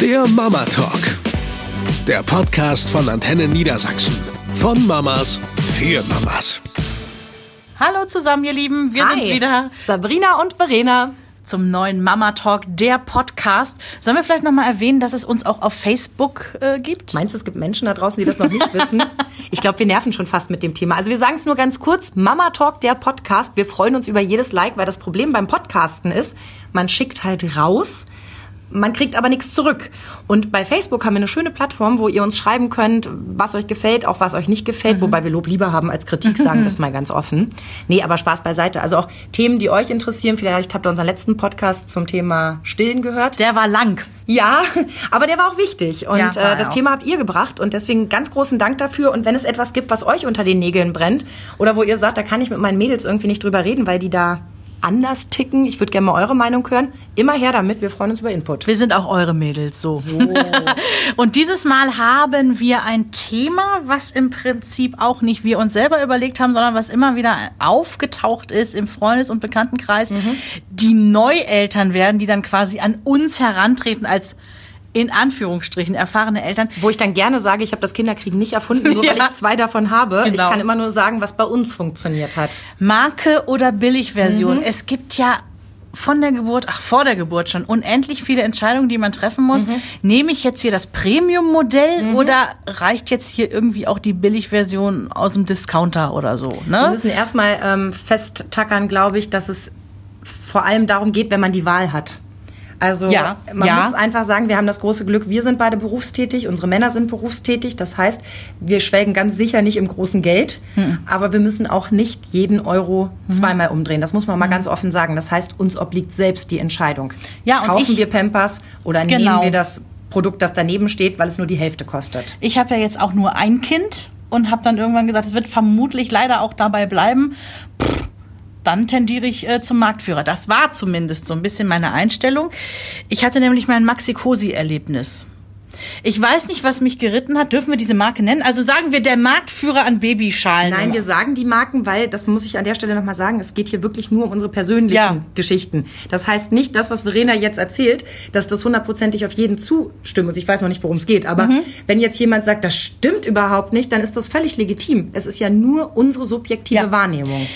Der Mama Talk. Der Podcast von Antenne Niedersachsen. Von Mamas für Mamas. Hallo zusammen, ihr Lieben. Wir Hi. sind's wieder Sabrina und Verena. zum neuen Mama Talk, der Podcast. Sollen wir vielleicht nochmal erwähnen, dass es uns auch auf Facebook äh, gibt? Meinst du, es gibt Menschen da draußen, die das noch nicht wissen? Ich glaube, wir nerven schon fast mit dem Thema. Also wir sagen es nur ganz kurz. Mama Talk, der Podcast. Wir freuen uns über jedes Like, weil das Problem beim Podcasten ist, man schickt halt raus, man kriegt aber nichts zurück. Und bei Facebook haben wir eine schöne Plattform, wo ihr uns schreiben könnt, was euch gefällt, auch was euch nicht gefällt, wobei wir Lob lieber haben als Kritik, sagen das mal ganz offen. Nee, aber Spaß beiseite. Also auch Themen, die euch interessieren. Vielleicht habt ihr unseren letzten Podcast zum Thema Stillen gehört. Der war lang. Ja, aber der war auch wichtig. Und Ja, äh, das auch. Thema habt ihr gebracht und deswegen ganz großen Dank dafür. Und wenn es etwas gibt, was euch unter den Nägeln brennt oder wo ihr sagt, da kann ich mit meinen Mädels irgendwie nicht drüber reden, weil die da anders ticken, ich würde gerne mal eure Meinung hören, immer her damit. Wir freuen uns über Input. Wir sind auch eure Mädels, so. Und dieses Mal haben wir ein Thema, was im Prinzip auch nicht wir uns selber überlegt haben, sondern was immer wieder aufgetaucht ist im Freundes- und Bekanntenkreis. Die Neueltern werden, die dann quasi an uns herantreten als in Anführungsstrichen erfahrene Eltern. Wo ich dann gerne sage, ich habe das Kinderkriegen nicht erfunden, nur weil Ja. ich zwei davon habe. Ich Genau. kann immer nur sagen, was bei uns funktioniert hat. Marke oder Billigversion. Mhm. Es gibt ja von der Geburt, ach vor der Geburt schon, unendlich viele Entscheidungen, die man treffen muss. Mhm. Nehme ich jetzt hier das Premium-Modell oder reicht jetzt hier irgendwie auch die Billigversion aus dem Discounter oder so? Wir Ne? müssen erstmal ähm, festtackern, glaube ich, dass es vor allem darum geht, wenn man die Wahl hat. Also Ja, man ja. muss einfach sagen, wir haben das große Glück, wir sind beide berufstätig, unsere Männer sind berufstätig. Das heißt, wir schwelgen ganz sicher nicht im großen Geld, Hm. aber wir müssen auch nicht jeden Euro zweimal umdrehen. Das muss man mal Hm. ganz offen sagen. Das heißt, uns obliegt selbst die Entscheidung. Ja, Kaufen ich- wir Pampers oder Genau. nehmen wir das Produkt, das daneben steht, weil es nur die Hälfte kostet? Ich habe ja jetzt auch nur ein Kind und habe dann irgendwann gesagt, es wird vermutlich leider auch dabei bleiben. Pff, dann tendiere ich äh, zum Marktführer. Das war zumindest so ein bisschen meine Einstellung. Ich hatte nämlich mein Maxi-Cosi-Erlebnis. Ich weiß nicht, was mich geritten hat. Dürfen wir diese Marke nennen? Also sagen wir der Marktführer an Babyschalen. Nein, wir sagen die Marken, weil, das muss ich an der Stelle nochmal sagen, es geht hier wirklich nur um unsere persönlichen Ja. Geschichten. Das heißt nicht das, was Verena jetzt erzählt, dass das hundertprozentig auf jeden zustimmt. Und ich weiß noch nicht, worum es geht. Aber Mhm. wenn jetzt jemand sagt, das stimmt überhaupt nicht, dann ist das völlig legitim. Es ist ja nur unsere subjektive Ja. Wahrnehmung.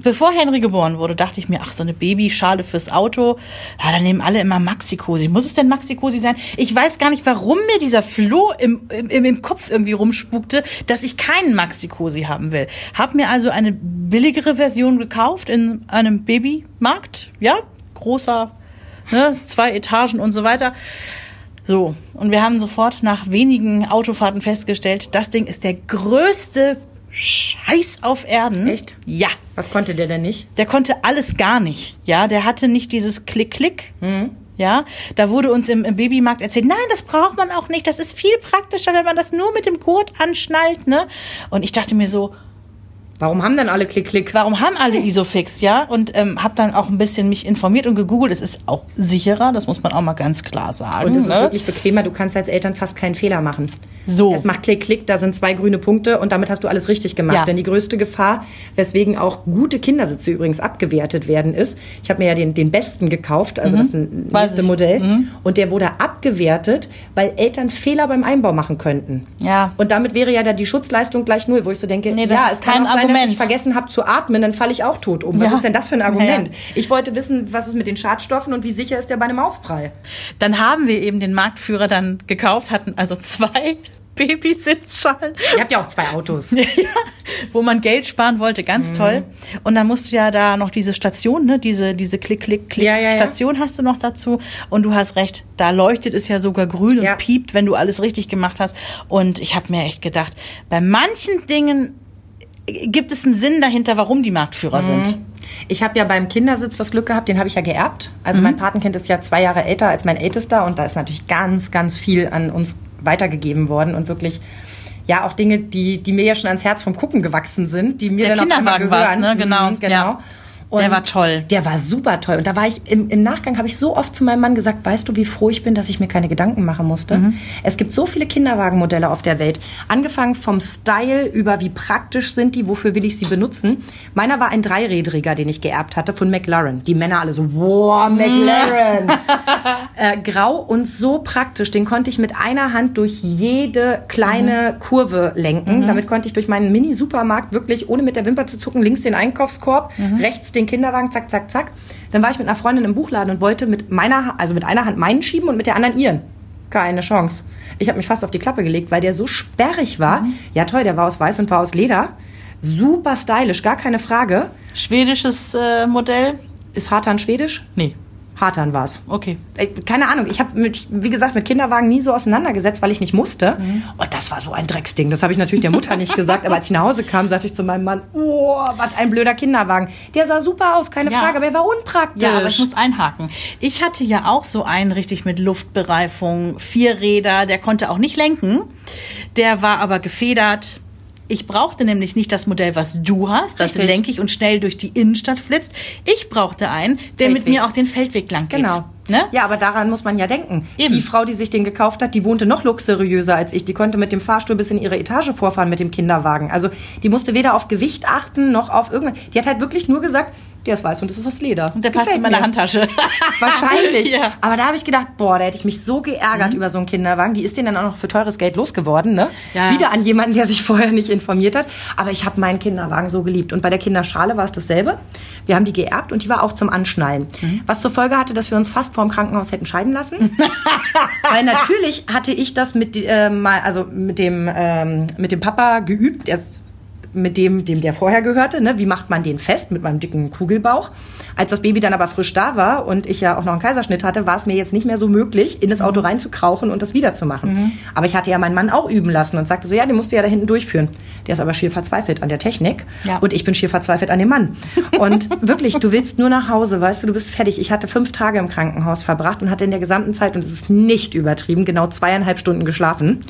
Bevor Henry geboren wurde, dachte ich mir, ach, so eine Babyschale fürs Auto, ja, dann nehmen alle immer Maxi-Cosi. Muss es denn Maxi-Cosi sein? Ich weiß gar nicht, warum mir dieser Floh im, im, im Kopf irgendwie rumspukte, dass ich keinen Maxi-Cosi haben will. Hab mir also eine billigere Version gekauft in einem Babymarkt, ja, großer, ne, zwei Etagen und so weiter. So, und wir haben sofort nach wenigen Autofahrten festgestellt, das Ding ist der größte Scheiß auf Erden. Echt? Ja. Was konnte der denn nicht? Der konnte alles gar nicht. Ja, der hatte nicht dieses Klick-Klick. Mhm. Ja, da wurde uns im, im Babymarkt erzählt, nein, das braucht man auch nicht. Das ist viel praktischer, wenn man das nur mit dem Gurt anschnallt, ne? Und ich dachte mir so, Warum haben dann alle Klick-Klick? warum haben alle Isofix, ja? Und ähm, habe dann auch ein bisschen mich informiert und gegoogelt. Es ist auch sicherer, das muss man auch mal ganz klar sagen. Und es ist ne? wirklich bequemer, du kannst als Eltern fast keinen Fehler machen. So. Es macht Klick, Klick, da sind zwei grüne Punkte und damit hast du alles richtig gemacht. Ja. Denn die größte Gefahr, weswegen auch gute Kindersitze übrigens abgewertet werden, ist, ich habe mir ja den, den besten gekauft, also das Mhm. Weiß nächste. Modell, und der wurde abgewertet, weil Eltern Fehler beim Einbau machen könnten. Ja. Und damit wäre ja dann die Schutzleistung gleich null, wo ich so denke, Nee, das ja, ist es kann kein auch sein, Argument. dass ich vergessen habe zu atmen, dann falle ich auch tot um. Was Ja. ist denn das für ein Ja, ja. Argument? Ich wollte wissen, was ist mit den Schadstoffen und wie sicher ist der bei einem Aufprall? Dann haben wir eben den Marktführer dann gekauft, hatten also zwei Babysitzschalen. Ihr habt ja auch zwei Autos. Ja, wo man Geld sparen wollte, ganz toll. Und dann musst du ja da noch diese Station, ne, diese, diese Klick-Klick-Klick-Station Ja, ja, hast du noch dazu. Und du hast recht, da leuchtet es ja sogar grün und piept, wenn du alles richtig gemacht hast. Und ich habe mir echt gedacht, bei manchen Dingen gibt es einen Sinn dahinter, warum die Marktführer sind. Ich habe ja beim Kindersitz das Glück gehabt, den habe ich ja geerbt. Also mein Patenkind ist ja zwei Jahre älter als mein Ältester und da ist natürlich ganz, ganz viel an uns weitergegeben worden und wirklich ja auch Dinge, die, die mir ja schon ans Herz vom Gucken gewachsen sind, die mir Der dann auf einmal Kinderwagen war's, gehören. ne? Genau, Mhm, genau. ja. Und Der war toll. Der war super toll. Und da war ich im, im Nachgang habe ich so oft zu meinem Mann gesagt, weißt du, wie froh ich bin, dass ich mir keine Gedanken machen musste. Mhm. Es gibt so viele Kinderwagenmodelle auf der Welt. Angefangen vom Style über wie praktisch sind die, wofür will ich sie benutzen. Meiner war ein Dreirädriger, den ich geerbt hatte von McLaren. Die Männer alle so, wow, McLaren. äh, grau und so praktisch. Den konnte ich mit einer Hand durch jede kleine Kurve lenken. Damit konnte ich durch meinen Mini-Supermarkt wirklich, ohne mit der Wimper zu zucken, links den Einkaufskorb, rechts den Kinderwagen, zack, zack, zack. Dann war ich mit einer Freundin im Buchladen und wollte mit meiner, also mit einer Hand meinen schieben und mit der anderen ihren. Keine Chance. Ich habe mich fast auf die Klappe gelegt, weil der so sperrig war. Ja, toll, der war aus Weiß und war aus Leder. Super stylisch, gar keine Frage. Schwedisches äh, Modell? Ist Hartan schwedisch? Nee. Hartan war's. Okay. Äh, Keine Ahnung, ich habe mich, wie gesagt, mit Kinderwagen nie so auseinandergesetzt, weil ich nicht musste. Und das war so ein Drecksding. Das habe ich natürlich der Mutter nicht gesagt. Aber als ich nach Hause kam, sagte ich zu meinem Mann, oh, was ein blöder Kinderwagen. Der sah super aus, keine Ja. Frage, aber er war unpraktisch. Ja, aber ich muss einhaken. Ich hatte ja auch so einen richtig mit Luftbereifung, vier Räder, der konnte auch nicht lenken. Der war aber gefedert. Ich brauchte nämlich nicht das Modell, was du hast, das Richtig. lenkig und schnell durch die Innenstadt flitzt. Ich brauchte einen, der mit Feldweg. mir auch den Feldweg lang geht. Genau. Ne? Ja, aber daran muss man ja denken. Eben. Die Frau, die sich den gekauft hat, die wohnte noch luxuriöser als ich. Die konnte mit dem Fahrstuhl bis in ihre Etage vorfahren mit dem Kinderwagen. Also die musste weder auf Gewicht achten noch auf irgendwas. Die hat halt wirklich nur gesagt, der ist weiß und das ist aus Leder. Und der Das passt in meine mir. Handtasche. Wahrscheinlich. Ja. Mhm. Aber da habe ich gedacht, boah, da hätte ich mich so geärgert über so einen Kinderwagen. Die ist den dann auch noch für teures Geld losgeworden, ne? Ja. Wieder an jemanden, der sich vorher nicht informiert hat. Aber ich habe meinen Kinderwagen so geliebt. Und bei der Kinderschale war es dasselbe. Wir haben die geerbt und die war auch zum Anschnallen. Mhm. Was zur Folge hatte, dass wir uns fast vor dem Krankenhaus hätten scheiden lassen. Weil natürlich hatte ich das mit, äh, mal, also mit dem, ähm, mit dem Papa geübt. Ist mit dem, dem der vorher gehörte, ne? wie macht man den fest mit meinem dicken Kugelbauch. Als das Baby dann aber frisch da war und ich ja auch noch einen Kaiserschnitt hatte, war es mir jetzt nicht mehr so möglich, in das Auto reinzukrauchen und das wiederzumachen. Aber ich hatte ja meinen Mann auch üben lassen und sagte so, ja, den musst du ja da hinten durchführen. Der ist aber schier verzweifelt an der Technik Ja. und ich bin schier verzweifelt an dem Mann. Und wirklich, du willst nur nach Hause, weißt du, du bist fertig. Ich hatte fünf Tage im Krankenhaus verbracht und hatte in der gesamten Zeit, und es ist nicht übertrieben, genau zweieinhalb Stunden geschlafen.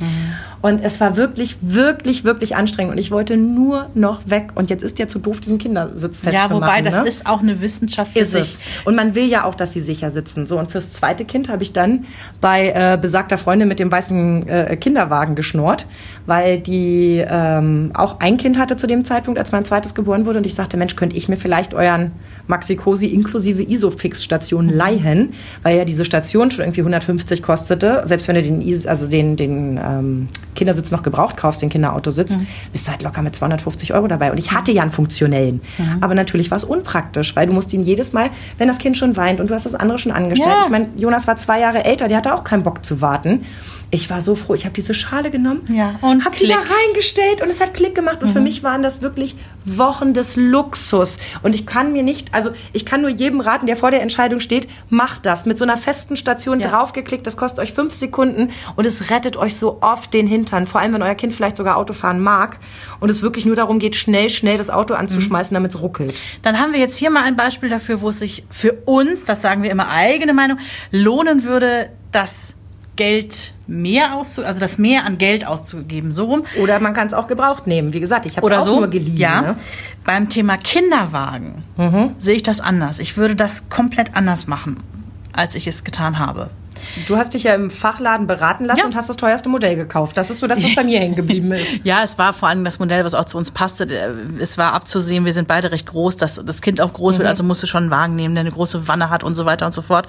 Und es war wirklich, wirklich, wirklich anstrengend. Und ich wollte nur noch weg. Und jetzt ist der zu doof, diesen Kindersitz ja, festzumachen. wobei, das ne? ist auch eine Wissenschaft für Ist sich. es. Und man will ja auch, dass sie sicher sitzen. So, und fürs zweite Kind habe ich dann bei äh, besagter Freundin mit dem weißen äh, Kinderwagen geschnurrt, weil die ähm, auch ein Kind hatte zu dem Zeitpunkt, als mein zweites geboren wurde. Und ich sagte, Mensch, könnte ich mir vielleicht euren Maxi-Cosi inklusive Isofix-Station leihen, weil ja diese Station schon irgendwie 150 kostete. Selbst wenn du den, also den, den ähm, Kindersitz noch gebraucht kaufst, den Kinderautositz, bist du halt locker mit 250 Euro dabei. Und ich hatte ja einen funktionellen. Aber natürlich war es unpraktisch, weil du musst ihn jedes Mal, wenn das Kind schon weint und du hast das andere schon angestellt. Ja. Ich meine, Jonas war zwei Jahre älter, der hatte auch keinen Bock zu warten. Ich war so froh. Ich habe diese Schale genommen, Ja, und habe die da. Mhm. reingestellt und es hat Klick gemacht. Und für mich waren das wirklich Wochen des Luxus. Und ich kann mir nicht, also ich kann nur jedem raten, der vor der Entscheidung steht, macht das. Mit so einer festen Station Ja. draufgeklickt, das kostet euch fünf Sekunden und es rettet euch so oft den Hintern. Vor allem, wenn euer Kind vielleicht sogar Auto fahren mag und es wirklich nur darum geht, schnell, schnell das Auto anzuschmeißen, damit es ruckelt. Dann haben wir jetzt hier mal ein Beispiel dafür, wo es sich für uns, das sagen wir immer eigene Meinung, lohnen würde, das Geld mehr auszu, also das mehr an Geld auszugeben, so rum. Oder man kann es auch gebraucht nehmen. Wie gesagt, ich habe es auch so. nur geliehen. ja. Ne? Beim Thema Kinderwagen sehe ich das anders. Ich würde das komplett anders machen, als ich es getan habe. Du hast dich ja im Fachladen beraten lassen Ja. und hast das teuerste Modell gekauft. Das ist so das, was bei mir hängen geblieben ist. Ja, es war vor allem das Modell, was auch zu uns passte. Der- Es war abzusehen, wir sind beide recht groß, dass das Kind auch groß wird, also musste schon einen Wagen nehmen, der eine große Wanne hat und so weiter und so fort.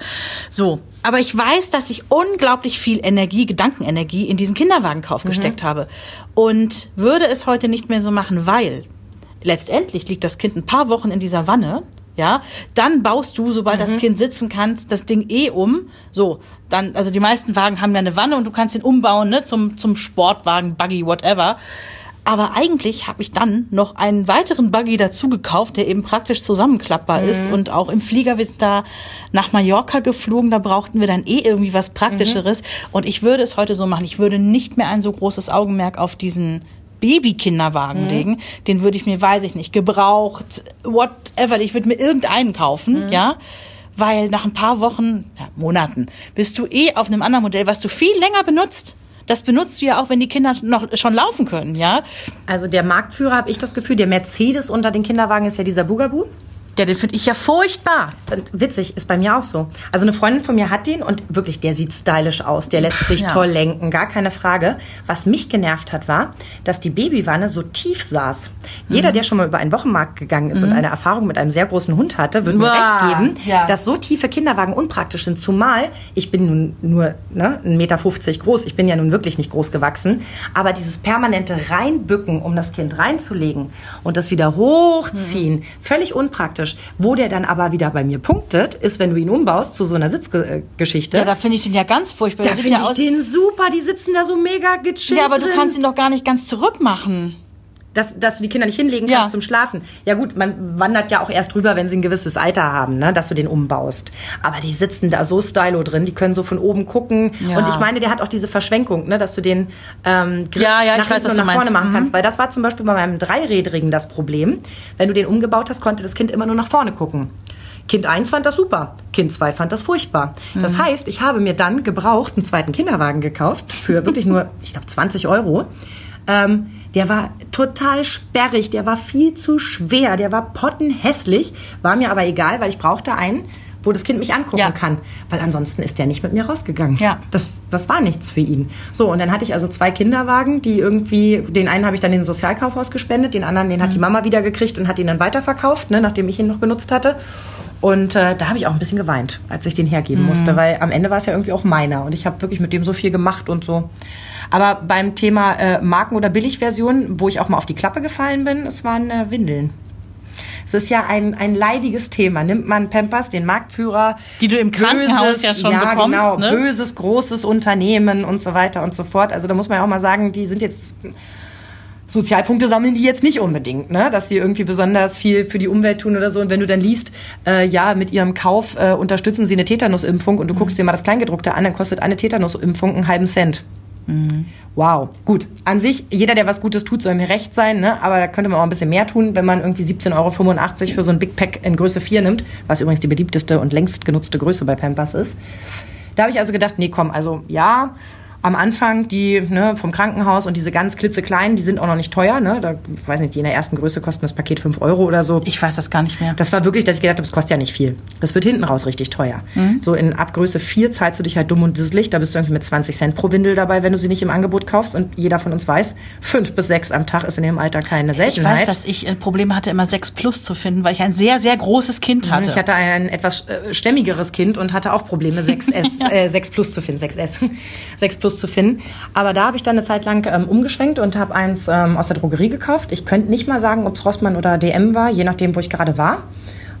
So, aber ich weiß, dass ich unglaublich viel Energie, Gedankenenergie in diesen Kinderwagenkauf gesteckt habe und würde es heute nicht mehr so machen, weil letztendlich liegt das Kind ein paar Wochen in dieser Wanne. Ja, dann baust du, sobald das Kind sitzen kann, das Ding eh um. So, dann, also die meisten Wagen haben ja eine Wanne und du kannst den umbauen, ne, zum, zum Sportwagen, Buggy, whatever. Aber eigentlich habe ich dann noch einen weiteren Buggy dazu gekauft, der eben praktisch zusammenklappbar ist. Und auch im Flieger, wir sind da nach Mallorca geflogen, da brauchten wir dann eh irgendwie was Praktischeres. Und ich würde es heute so machen. Ich würde nicht mehr ein so großes Augenmerk auf diesen Baby-Kinderwagen legen. Den würde ich mir, weiß ich nicht, gebraucht, whatever. Ich würde mir irgendeinen kaufen, ja. Weil nach ein paar Wochen, ja, Monaten, bist du eh auf einem anderen Modell, was du viel länger benutzt. Das benutzt du ja auch, wenn die Kinder noch schon laufen können, ja. Also der Marktführer, habe ich das Gefühl, der Mercedes unter den Kinderwagen ist ja dieser Bugaboo. Ja, den finde ich ja furchtbar. Und witzig, ist bei mir auch so. Also eine Freundin von mir hat den und wirklich, der sieht stylisch aus. Der lässt sich Ja. toll lenken, gar keine Frage. Was mich genervt hat, war, dass die Babywanne so tief saß. Mhm. Jeder, der schon mal über einen Wochenmarkt gegangen ist und eine Erfahrung mit einem sehr großen Hund hatte, wird mir recht geben, ja. dass so tiefe Kinderwagen unpraktisch sind. Zumal, ich bin nun nur ne, 1,50 Meter groß, ich bin ja nun wirklich nicht groß gewachsen, aber dieses permanente Reinbücken, um das Kind reinzulegen und das wieder hochziehen, Mhm. völlig unpraktisch. Wo der dann aber wieder bei mir punktet, ist, wenn du ihn umbaust zu so einer Sitzgeschichte. Ja, da finde ich den ja ganz furchtbar. da finde ja ich aus. den super, die sitzen da so mega gechillt Ja, aber du kannst ihn doch gar nicht ganz zurück machen. Dass, dass du die Kinder nicht hinlegen Ja. kannst zum Schlafen. Ja gut, man wandert ja auch erst rüber, wenn sie ein gewisses Alter haben, ne, dass du den umbaust. Aber die sitzen da so stylo drin, die können so von oben gucken. Ja. Und ich meine, der hat auch diese Verschwenkung, ne, dass du den ähm, Griff Ja, ja, ich nach weiß, nach vorne meinst. machen Mhm. kannst. Weil das war zum Beispiel bei meinem Dreirädrigen das Problem. Wenn du den umgebaut hast, konnte das Kind immer nur nach vorne gucken. Kind 1 fand das super, Kind 2 fand das furchtbar. Das Mhm. heißt, ich habe mir dann gebraucht einen zweiten Kinderwagen gekauft für wirklich nur, ich glaube, 20 Euro. Ähm, der war total sperrig, der war viel zu schwer, der war pottenhässlich, war mir aber egal, weil ich brauchte einen, wo das Kind mich angucken Ja. kann, weil ansonsten ist der nicht mit mir rausgegangen. Ja. Das, das war nichts für ihn. So, und dann hatte ich also zwei Kinderwagen, die irgendwie, den einen habe ich dann in den Sozialkaufhaus gespendet, den anderen, den hat die Mhm. Mama wieder gekriegt und hat ihn dann weiterverkauft, ne, nachdem ich ihn noch genutzt hatte. Und äh, da habe ich auch ein bisschen geweint, als ich den Mhm. hergeben musste, weil am Ende war es ja irgendwie auch meiner und ich habe wirklich mit dem so viel gemacht und so. Aber beim Thema äh, Marken- oder Billigversion, wo ich auch mal auf die Klappe gefallen bin, es waren äh, Windeln. Es ist ja ein, ein leidiges Thema. Nimmt man Pampers, den Marktführer, Die du im Krankenhaus ja schon ja, bekommst, Genau, ne? böses, großes Unternehmen und so weiter und so fort. Also da muss man ja auch mal sagen, die sind jetzt Sozialpunkte sammeln die jetzt nicht unbedingt, ne? dass sie irgendwie besonders viel für die Umwelt tun oder so. Und wenn du dann liest, äh, ja, mit ihrem Kauf äh, unterstützen sie eine Tetanusimpfung und du guckst dir mal das Kleingedruckte an, dann kostet eine Tetanusimpfung einen halben Cent. Wow, gut. An sich, jeder, der was Gutes tut, soll mir recht sein, ne? aber da könnte man auch ein bisschen mehr tun, wenn man irgendwie 17,85 Euro für so ein Big Pack in Größe 4 nimmt, was übrigens die beliebteste und längst genutzte Größe bei Pampers ist. Da habe ich also gedacht, nee, komm, also ja, am Anfang die ne, vom Krankenhaus und diese ganz klitzekleinen, die sind auch noch nicht teuer. Ne? Da, ich weiß nicht, die in der ersten Größe kosten das Paket 5 Euro oder so. Ich weiß das gar nicht mehr. Das war wirklich, dass ich gedacht habe, es kostet ja nicht viel. Das wird hinten raus richtig teuer. Mhm. So in Abgröße 4 zahlst du dich halt dumm und dusselig. Da bist du irgendwie mit 20 Cent pro Windel dabei, wenn du sie nicht im Angebot kaufst. Und jeder von uns weiß, 5 bis 6 am Tag ist in dem Alter keine ich Seltenheit. weiß, dass ich äh, Probleme hatte, immer 6 Plus zu finden, weil ich ein sehr, sehr großes Kind hatte. Ich hatte ein etwas äh, stämmigeres Kind und hatte auch Probleme, 6S, äh, 6 Plus zu finden, 6S, 6 Plus zu finden. Aber da habe ich dann eine Zeit lang ähm, umgeschwenkt und habe eins ähm, aus der Drogerie gekauft. Ich könnte nicht mal sagen, ob es Rossmann oder DM war, je nachdem, wo ich gerade war.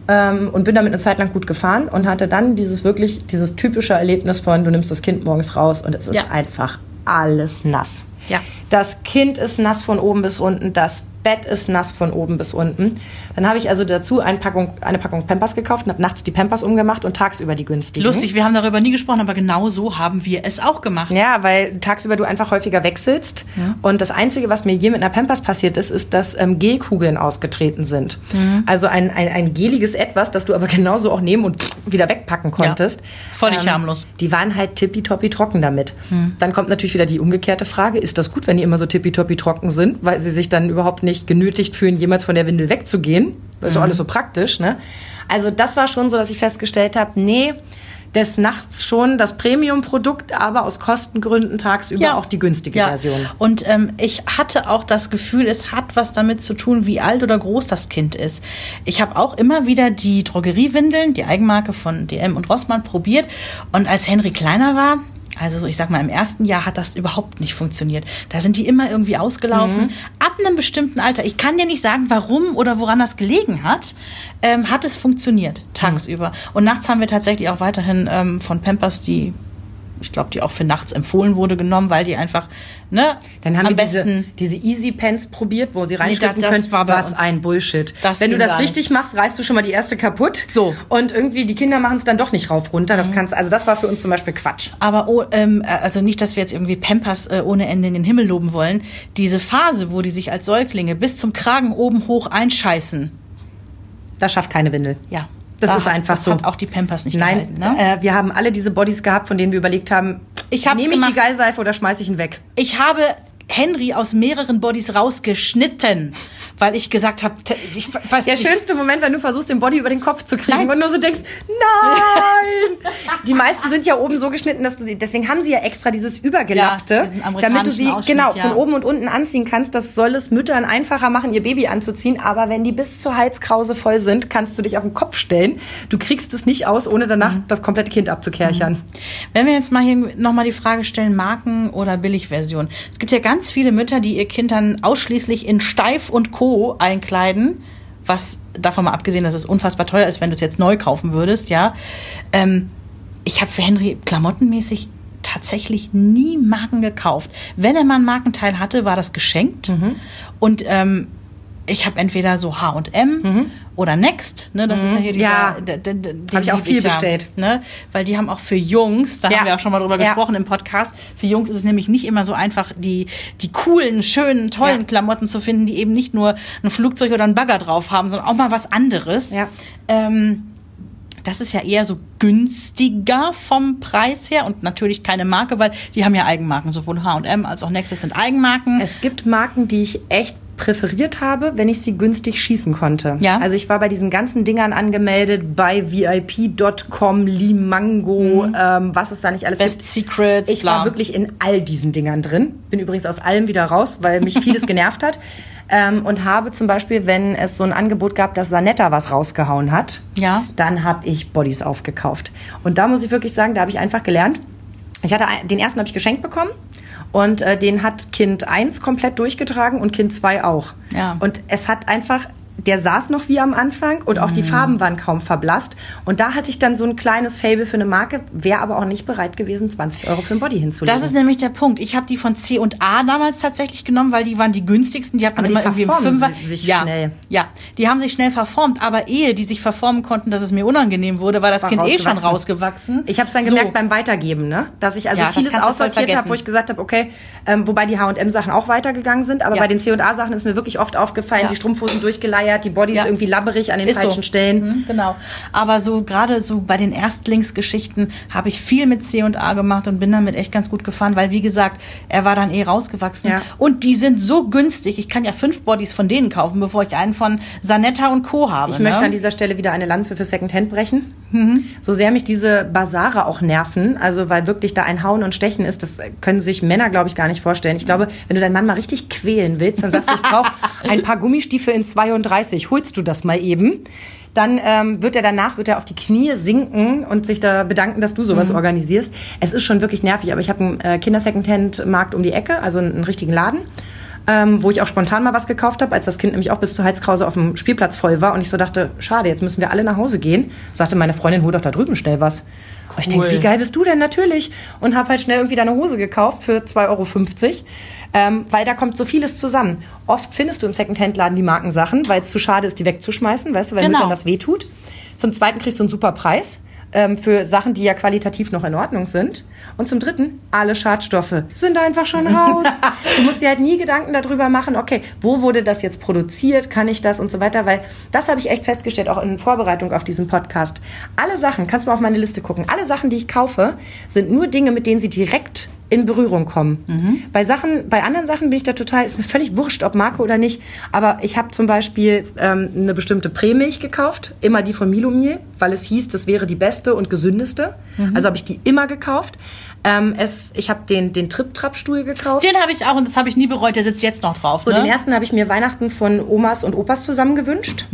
Ähm, und bin damit eine Zeit lang gut gefahren und hatte dann dieses wirklich, dieses typische Erlebnis von, du nimmst das Kind morgens raus und es ist Ja. einfach alles nass. Ja. Das Kind ist nass von oben bis unten, das Bett ist nass von oben bis unten. Dann habe ich also dazu eine Packung, eine Packung Pampers gekauft und habe nachts die Pampers umgemacht und tagsüber die günstigen. Lustig, wir haben darüber nie gesprochen, aber genau so haben wir es auch gemacht. Ja, weil tagsüber du einfach häufiger wechselst. Und das Einzige, was mir je mit einer Pampers passiert ist, ist, dass ähm, Gelkugeln ausgetreten sind. Also ein, ein, ein geliges Etwas, das du aber genauso auch nehmen und wieder wegpacken konntest. völlig harmlos. Die waren halt tippitoppi trocken damit. Dann kommt natürlich wieder die umgekehrte Frage, ist das gut, wenn die immer so tippitoppi trocken sind, weil sie sich dann überhaupt nicht genötigt fühlen, jemals von der Windel wegzugehen? Das ist doch alles so praktisch, ne? Also das war schon so, dass ich festgestellt habe, nee, des Nachts schon das Premium-Produkt, aber aus Kostengründen tagsüber auch die günstige Version. Und ähm, ich hatte auch das Gefühl, es hat was damit zu tun, wie alt oder groß das Kind ist. Ich habe auch immer wieder die Drogeriewindeln, die Eigenmarke von DM und Rossmann, probiert. Und als Henry kleiner war, also so, ich sag mal, im ersten Jahr hat das überhaupt nicht funktioniert. Da sind die immer irgendwie ausgelaufen. Mhm. Ab einem bestimmten Alter, ich kann dir nicht sagen, warum oder woran das gelegen hat, ähm, hat es funktioniert tagsüber. Mhm. Und nachts haben wir tatsächlich auch weiterhin ähm, von Pampers die ich glaube, die auch für nachts empfohlen wurde, genommen, weil die einfach, ne, Dann haben am wir diese, besten. diese Easy Pens probiert, wo sie reinschlüpfen das- das können. war Was uns. ein Bullshit. Das Wenn du das richtig machst, reißt du schon mal die erste kaputt. So. Mhm. Und irgendwie die Kinder machen es dann doch nicht rauf runter. Das kannst, also das war für uns zum Beispiel Quatsch. Aber oh, ähm, also nicht, dass wir jetzt irgendwie Pampers äh, ohne Ende in den Himmel loben wollen. Diese Phase, wo die sich als Säuglinge bis zum Kragen oben hoch einscheißen, Das schafft keine Windel. ja. Das da ist einfach das so. hat auch die Pampers nicht Nein, gehalten. Ne? äh, wir haben alle diese Bodies gehabt, von denen wir überlegt haben, Ich nehme ich die gemacht. Geilseife oder schmeiße ich ihn weg? Ich habe Henry aus mehreren Bodies rausgeschnitten, weil ich gesagt habe, ich weiß Der schönste Moment, wenn du versuchst, den Body über den Kopf zu kriegen und nur so denkst, nein! die meisten sind ja oben so geschnitten, dass du sie, deswegen haben sie ja extra dieses Übergelappte, Ja, damit du sie, Ausschnitt, genau, ja. von oben und unten anziehen kannst. Das soll es Müttern einfacher machen, ihr Baby anzuziehen. Aber wenn die bis zur Halskrause voll sind, kannst du dich auf den Kopf stellen. Du kriegst es nicht aus, ohne danach Mhm. das komplette Kind abzukerchern. Wenn wir jetzt mal hier nochmal die Frage stellen, Marken- oder Billigversion. Es gibt ja ganz viele Mütter, die ihr Kind dann ausschließlich in Steif und Co. einkleiden, was davon mal abgesehen, dass es unfassbar teuer ist, wenn du es jetzt neu kaufen würdest, ja. Ähm, ich habe für Henry klamottenmäßig tatsächlich nie Marken gekauft. Wenn er mal ein Markenteil hatte, war das geschenkt. Mhm. Und ähm, ich habe entweder so H&M oder Next, ne, das ist ja hier dieser, Mhm. Ja. d- d- d- den Hab ich auch viel ja, bestellt. Ne, weil die haben auch für Jungs, da Ja. haben wir auch schon mal drüber Ja. gesprochen im Podcast, für Jungs ist es nämlich nicht immer so einfach, die, die coolen, schönen, tollen Ja. Klamotten zu finden, die eben nicht nur ein Flugzeug oder ein Bagger drauf haben, sondern auch mal was anderes. Ja. Ähm, das ist ja eher so günstiger vom Preis her und natürlich keine Marke, weil die haben ja Eigenmarken. Sowohl H&M als auch Nexus sind Eigenmarken. Es gibt Marken, die ich echt präferiert habe, wenn ich sie günstig schießen konnte. Ja. Also ich war bei diesen ganzen Dingern angemeldet, bei VIP.com, Limango, ähm, was es da nicht alles Best gibt. Secrets, Ich bla. war wirklich in all diesen Dingern drin. Bin übrigens aus allem wieder raus, weil mich vieles genervt hat. Ähm, und habe zum Beispiel, wenn es so ein Angebot gab, dass Sanetta was rausgehauen hat, Ja. dann habe ich Bodies aufgekauft. Und da muss ich wirklich sagen, da habe ich einfach gelernt. Ich hatte den ersten habe ich geschenkt bekommen und äh, den hat Kind 1 komplett durchgetragen und Kind 2 auch. Ja. Und es hat einfach der saß noch wie am Anfang und auch die Mhm. Farben waren kaum verblasst. Und da hatte ich dann so ein kleines Fable für eine Marke, wäre aber auch nicht bereit gewesen, 20 Euro für ein Body hinzulegen. Das ist nämlich der Punkt. Ich habe die von C und A damals tatsächlich genommen, weil die waren die günstigsten. Die hat man Aber die immer irgendwie im Fünfer. si- sich ja, schnell. Ja, die haben sich schnell verformt. Aber ehe die sich verformen konnten, dass es mir unangenehm wurde, war das War Kind eh schon rausgewachsen. Ich habe es dann So. gemerkt beim Weitergeben, ne? Dass ich also Ja, vieles aussortiert habe, wo ich gesagt habe, okay, ähm, wobei die H&M-Sachen auch weitergegangen sind, aber Ja. bei den C&A-Sachen ist mir wirklich oft aufgefallen, Ja. die Strumpfhosen durchgeleiert, die Bodies Ja. irgendwie labberig an den Ist so. falschen Stellen. Mhm, genau. Aber so gerade so bei den Erstlingsgeschichten habe ich viel mit C und A gemacht und bin damit echt ganz gut gefahren, weil wie gesagt, er war dann eh rausgewachsen. Ja. Und die sind so günstig. Ich kann ja fünf Bodies von denen kaufen, bevor ich einen von Sanetta und Co. habe. Ich ne? möchte an dieser Stelle wieder eine Lanze für Secondhand brechen. So sehr mich diese Basare auch nerven, also weil wirklich da ein Hauen und Stechen ist, das können sich Männer, glaube ich, gar nicht vorstellen. Ich glaube, wenn du deinen Mann mal richtig quälen willst, dann sagst du, ich brauche ein paar Gummistiefel in 32, holst du das mal eben? Dann ähm, wird er danach wird er auf die Knie sinken und sich da bedanken, dass du sowas organisierst. Es ist schon wirklich nervig, aber ich habe einen äh, Kinder-Secondhand-Markt um die Ecke, also einen, einen richtigen Laden ähm, wo ich auch spontan mal was gekauft habe, als das Kind nämlich auch bis zur Halskrause auf dem Spielplatz voll war und ich so dachte, schade, jetzt müssen wir alle nach Hause gehen. Sagte meine Freundin, hol doch da drüben schnell was. Und ich denke, Cool. wie geil bist du denn? Natürlich. Und habe halt schnell irgendwie da eine Hose gekauft für 2,50 Euro. Ähm, weil da kommt so vieles zusammen. Oft findest du im Secondhand-Laden die Markensachen, weil es zu schade ist, die wegzuschmeißen, weißt du, weil Genau. Müttern das wehtut. Zum Zweiten kriegst du einen super Preis ähm, für Sachen, die ja qualitativ noch in Ordnung sind. Und zum Dritten, alle Schadstoffe sind einfach schon raus. du musst dir halt nie Gedanken darüber machen, okay, wo wurde das jetzt produziert, kann ich das und so weiter, weil das habe ich echt festgestellt, auch in Vorbereitung auf diesen Podcast. Alle Sachen, kannst du mal auf meine Liste gucken, alle Sachen, die ich kaufe, sind nur Dinge, mit denen sie direkt in Berührung kommen. Bei Sachen, bei anderen Sachen bin ich da total, ist mir völlig wurscht, ob Marke oder nicht. Aber ich habe zum Beispiel ähm, eine bestimmte Prämilch gekauft, immer die von Milomil, weil es hieß, das wäre die beste und gesündeste. Also habe ich die immer gekauft. Ähm, es, ich habe den, den Trip-Trap-Stuhl gekauft. Den habe ich auch und das habe ich nie bereut. Der sitzt jetzt noch drauf. So, ne? den ersten habe ich mir Weihnachten von Omas und Opas zusammen gewünscht.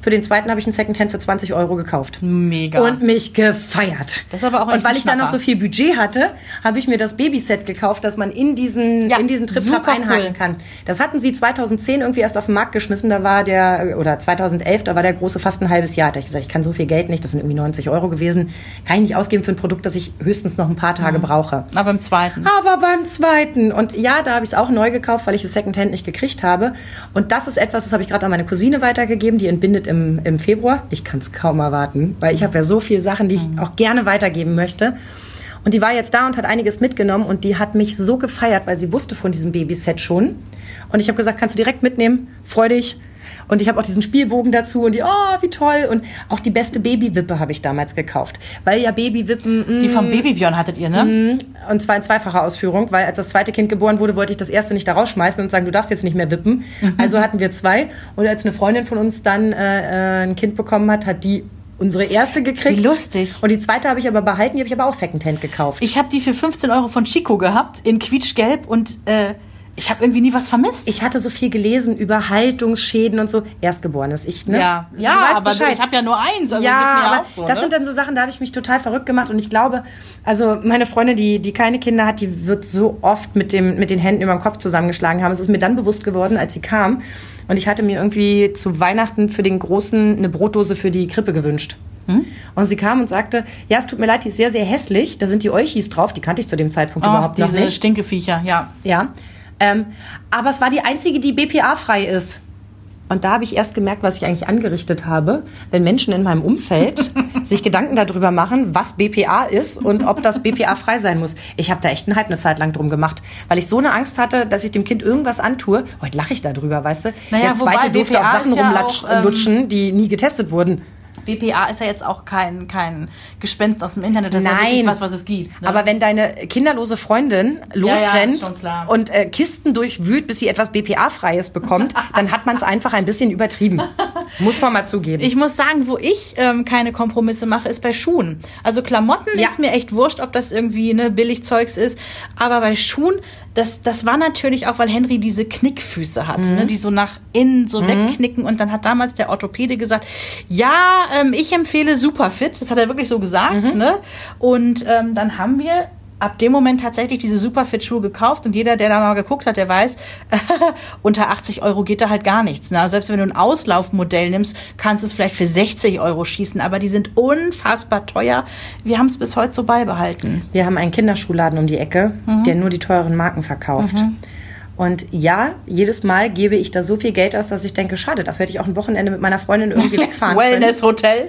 Für den zweiten habe ich einen Secondhand für 20 Euro gekauft. Mega. Und mich gefeiert. Das ist aber auch Und weil ich dann noch so viel Budget hatte, habe ich mir das Babyset gekauft, dass man in diesen, Ja, in diesen Trip super einhaken cool. kann. Das hatten sie 2010 irgendwie erst auf den Markt geschmissen. Da war der, oder 2011, da war der große fast ein halbes Jahr. Da hab ich gesagt, ich kann so viel Geld nicht, das sind irgendwie 90 Euro gewesen. Kann ich nicht ausgeben für ein Produkt, das ich höchstens noch ein paar Mhm. Tage brauche. Aber im zweiten. Aber beim zweiten. Und ja, da habe ich es auch neu gekauft, weil ich es Secondhand nicht gekriegt habe. Und das ist etwas, das habe ich gerade an meine Cousine weitergegeben, die entbindet im, im Februar. Ich kann es kaum erwarten, weil ich habe ja so viele Sachen, die ich auch gerne weitergeben möchte. Und die war jetzt da und hat einiges mitgenommen und die hat mich so gefeiert, weil sie wusste von diesem Babyset schon. Und ich habe gesagt, kannst du direkt mitnehmen, freu dich. Und ich habe auch diesen Spielbogen dazu und die, oh, wie toll. Und auch die beste Babywippe habe ich damals gekauft. Weil ja Babywippen, mm, Die vom Babybjörn hattet ihr, ne? Und zwar in zweifacher Ausführung, weil als das zweite Kind geboren wurde, wollte ich das erste nicht da rausschmeißen und sagen, du darfst jetzt nicht mehr wippen. Mhm. Also hatten wir zwei. Und als eine Freundin von uns dann äh, äh, ein Kind bekommen hat, hat die unsere erste gekriegt. Wie lustig. Und die zweite habe ich aber behalten, die habe ich aber auch Secondhand gekauft. Ich habe die für 15 Euro von Chico gehabt, in quietschgelb und äh, ich habe irgendwie nie was vermisst. Ich hatte so viel gelesen über Haltungsschäden und so. Erstgeborenes. Ich, ne? ja, Du ja, weißt aber Bescheid. ich habe ja nur eins. Also ja, aber so, das ne? sind dann so Sachen, da habe ich mich total verrückt gemacht und ich glaube, also meine Freundin, die, die keine Kinder hat, die wird so oft mit, dem, mit den Händen über dem Kopf zusammengeschlagen haben. Es ist mir dann bewusst geworden, als sie kam und ich hatte mir irgendwie zu Weihnachten für den Großen eine Brotdose für die Krippe gewünscht. Hm? Und sie kam und sagte, ja, es tut mir leid, die ist sehr, sehr hässlich. Da sind die Euchis drauf, die kannte ich zu dem Zeitpunkt oh, überhaupt noch diese nicht. Stinkeviecher, ja. Ja. Ähm, aber es war die einzige, die BPA-frei ist. Und da habe ich erst gemerkt, was ich eigentlich angerichtet habe, wenn Menschen in meinem Umfeld sich Gedanken darüber machen, was BPA ist und ob das BPA-frei sein muss. Ich habe da echt einen Hype eine Zeit lang drum gemacht, weil ich so eine Angst hatte, dass ich dem Kind irgendwas antue. Heute lache ich darüber, weißt du? Naja, Der zweite durfte BPA auf Sachen rumlutschen, ähm, die nie getestet wurden. BPA ist ja jetzt auch kein, kein Gespenst aus dem Internet, das ist ja Nein. was, was es gibt. Ne? Aber wenn deine kinderlose Freundin losrennt schon klar. und äh, Kisten durchwühlt, bis sie etwas BPA-Freies bekommt, dann hat man es einfach ein bisschen übertrieben. Muss man mal zugeben. Ich muss sagen, wo ich ähm, keine Kompromisse mache, ist bei Schuhen. Also Klamotten Ja. ist mir echt wurscht, ob das irgendwie ne, Billigzeugs ist. Aber bei Schuhen, das, das war natürlich auch, weil Henry diese Knickfüße hat, Mhm. ne, die so nach innen so wegknicken. Und dann hat damals der Orthopäde gesagt, ja, ähm, ich empfehle Superfit. Das hat er wirklich so gesagt. Mhm. Ne? Und ähm, dann haben wir ab dem Moment tatsächlich diese Superfit-Schuhe gekauft und jeder, der da mal geguckt hat, der weiß, unter 80 Euro geht da halt gar nichts. Ne? Also selbst wenn du ein Auslaufmodell nimmst, kannst du es vielleicht für 60 Euro schießen, aber die sind unfassbar teuer. Wir haben es bis heute so beibehalten. Wir haben einen Kinderschuhladen um die Ecke, Mhm. der nur die teuren Marken verkauft. Und ja, jedes Mal gebe ich da so viel Geld aus, dass ich denke, schade, dafür hätte ich auch ein Wochenende mit meiner Freundin irgendwie wegfahren können. Wellness-Hotel.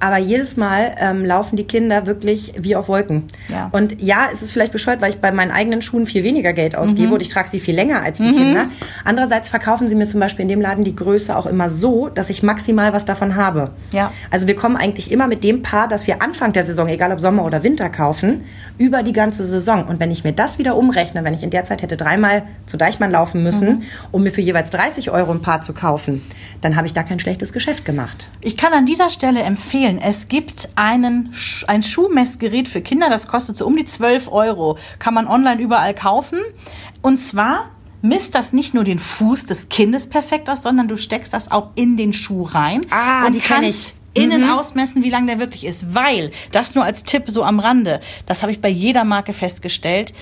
Aber jedes Mal ähm, laufen die Kinder wirklich wie auf Wolken. Ja. Und ja, es ist vielleicht bescheuert, weil ich bei meinen eigenen Schuhen viel weniger Geld ausgebe Mhm. und ich trage sie viel länger als die Kinder. Andererseits verkaufen sie mir zum Beispiel in dem Laden die Größe auch immer so, dass ich maximal was davon habe. Ja. Also wir kommen eigentlich immer mit dem Paar, das wir Anfang der Saison, egal ob Sommer oder Winter kaufen, über die ganze Saison. Und wenn ich mir das wieder umrechne, wenn ich in der Zeit hätte dreimal zu Deichmann laufen müssen, Mhm. um mir für jeweils 30 Euro ein Paar zu kaufen, dann habe ich da kein schlechtes Geschäft gemacht. Ich kann an dieser Stelle empfehlen, es gibt einen, ein Schuhmessgerät für Kinder, das kostet so um die 12 Euro. Kann man online überall kaufen. Und zwar misst das nicht nur den Fuß des Kindes perfekt aus, sondern du steckst das auch in den Schuh rein Ah, und die kannst ich. innen Mhm. ausmessen, wie lang der wirklich ist. Weil, das nur als Tipp so am Rande, das habe ich bei jeder Marke festgestellt,